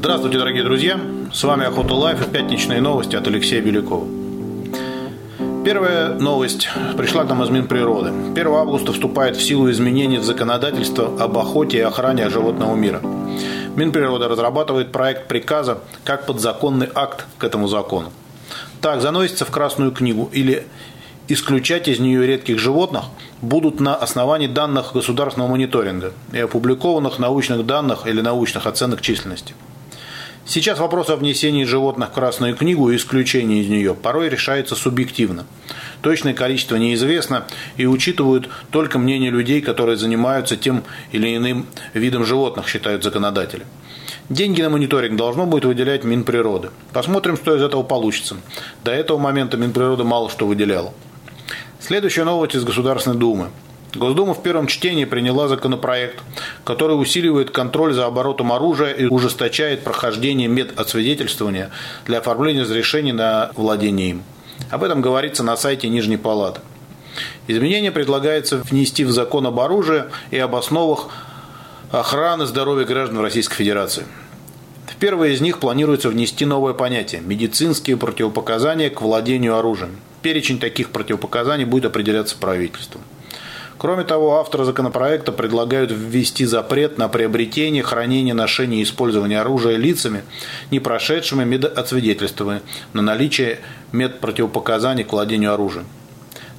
Здравствуйте, дорогие друзья! С вами Охота Лайф и пятничные новости от Алексея Белякова. Первая новость пришла к нам из Минприроды. 1 августа вступает в силу изменение в законодательство об охоте и охране животного мира. Минприрода разрабатывает проект приказа как подзаконный акт к этому закону. Так, заносится в Красную книгу или исключать из нее редких животных будут на основании данных государственного мониторинга и опубликованных научных данных или научных оценок численности – Сейчас вопрос о внесении животных в Красную книгу и исключении из нее порой решается субъективно. Точное количество неизвестно и учитывают только мнение людей, которые занимаются тем или иным видом животных, считают законодатели. Деньги на мониторинг должно будет выделять Минприроды. Посмотрим, что из этого получится. До этого момента Минприрода мало что выделяла. Следующая новость из Государственной Думы. Госдума в первом чтении приняла законопроект, который усиливает контроль за оборотом оружия и ужесточает прохождение медосвидетельствования для оформления разрешений на владение им. Об этом говорится на сайте Нижней Палаты. Изменения предлагается внести в закон об оружии и об основах охраны здоровья граждан Российской Федерации. В первое из них планируется внести новое понятие – медицинские противопоказания к владению оружием. Перечень таких противопоказаний будет определяться правительством. Кроме того, авторы законопроекта предлагают ввести запрет на приобретение, хранение, ношение и использование оружия лицами, не прошедшими медосвидетельствование на наличие медпротивопоказаний к владению оружием.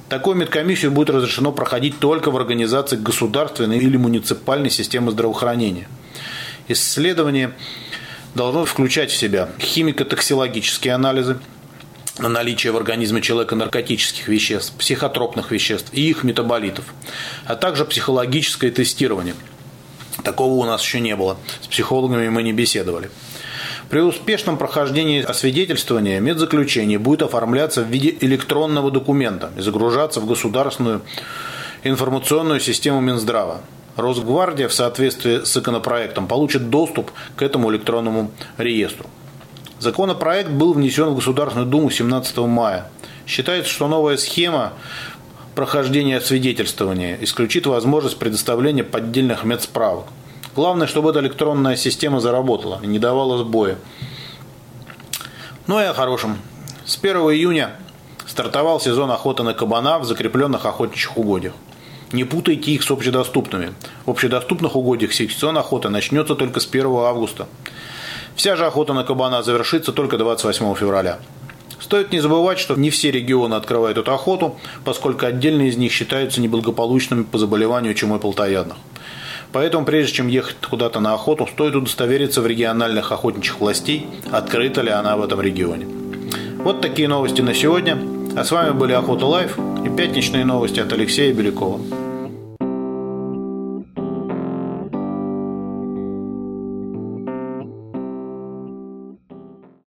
Такую медкомиссию будет разрешено проходить только в организациях государственной или муниципальной системы здравоохранения. Исследование должно включать в себя химико-токсикологические анализы, на наличие в организме человека наркотических веществ, психотропных веществ и их метаболитов, а также психологическое тестирование. Такого у нас еще не было. С психологами мы не беседовали. При успешном прохождении освидетельствования медзаключение будет оформляться в виде электронного документа и загружаться в государственную информационную систему Минздрава. Росгвардия в соответствии с законопроектом получит доступ к этому электронному реестру. Законопроект был внесен в Государственную Думу 17 мая. Считается, что новая схема прохождения освидетельствования исключит возможность предоставления поддельных медсправок. Главное, чтобы эта электронная система заработала и не давала сбоя. Ну и о хорошем. С 1 июня стартовал сезон охоты на кабана в закрепленных охотничьих угодьях. Не путайте их с общедоступными. В общедоступных угодьях сезон охоты начнется только с 1 августа. Вся же охота на кабана завершится только 28 февраля. Стоит не забывать, что не все регионы открывают эту охоту, поскольку отдельные из них считаются неблагополучными по заболеванию чумой плотоядных. Поэтому, прежде чем ехать куда-то на охоту, стоит удостовериться у региональных охотничьих властей, открыта ли она в этом регионе. Вот такие новости на сегодня. А с вами были Охота Лайф и пятничные новости от Алексея Белякова.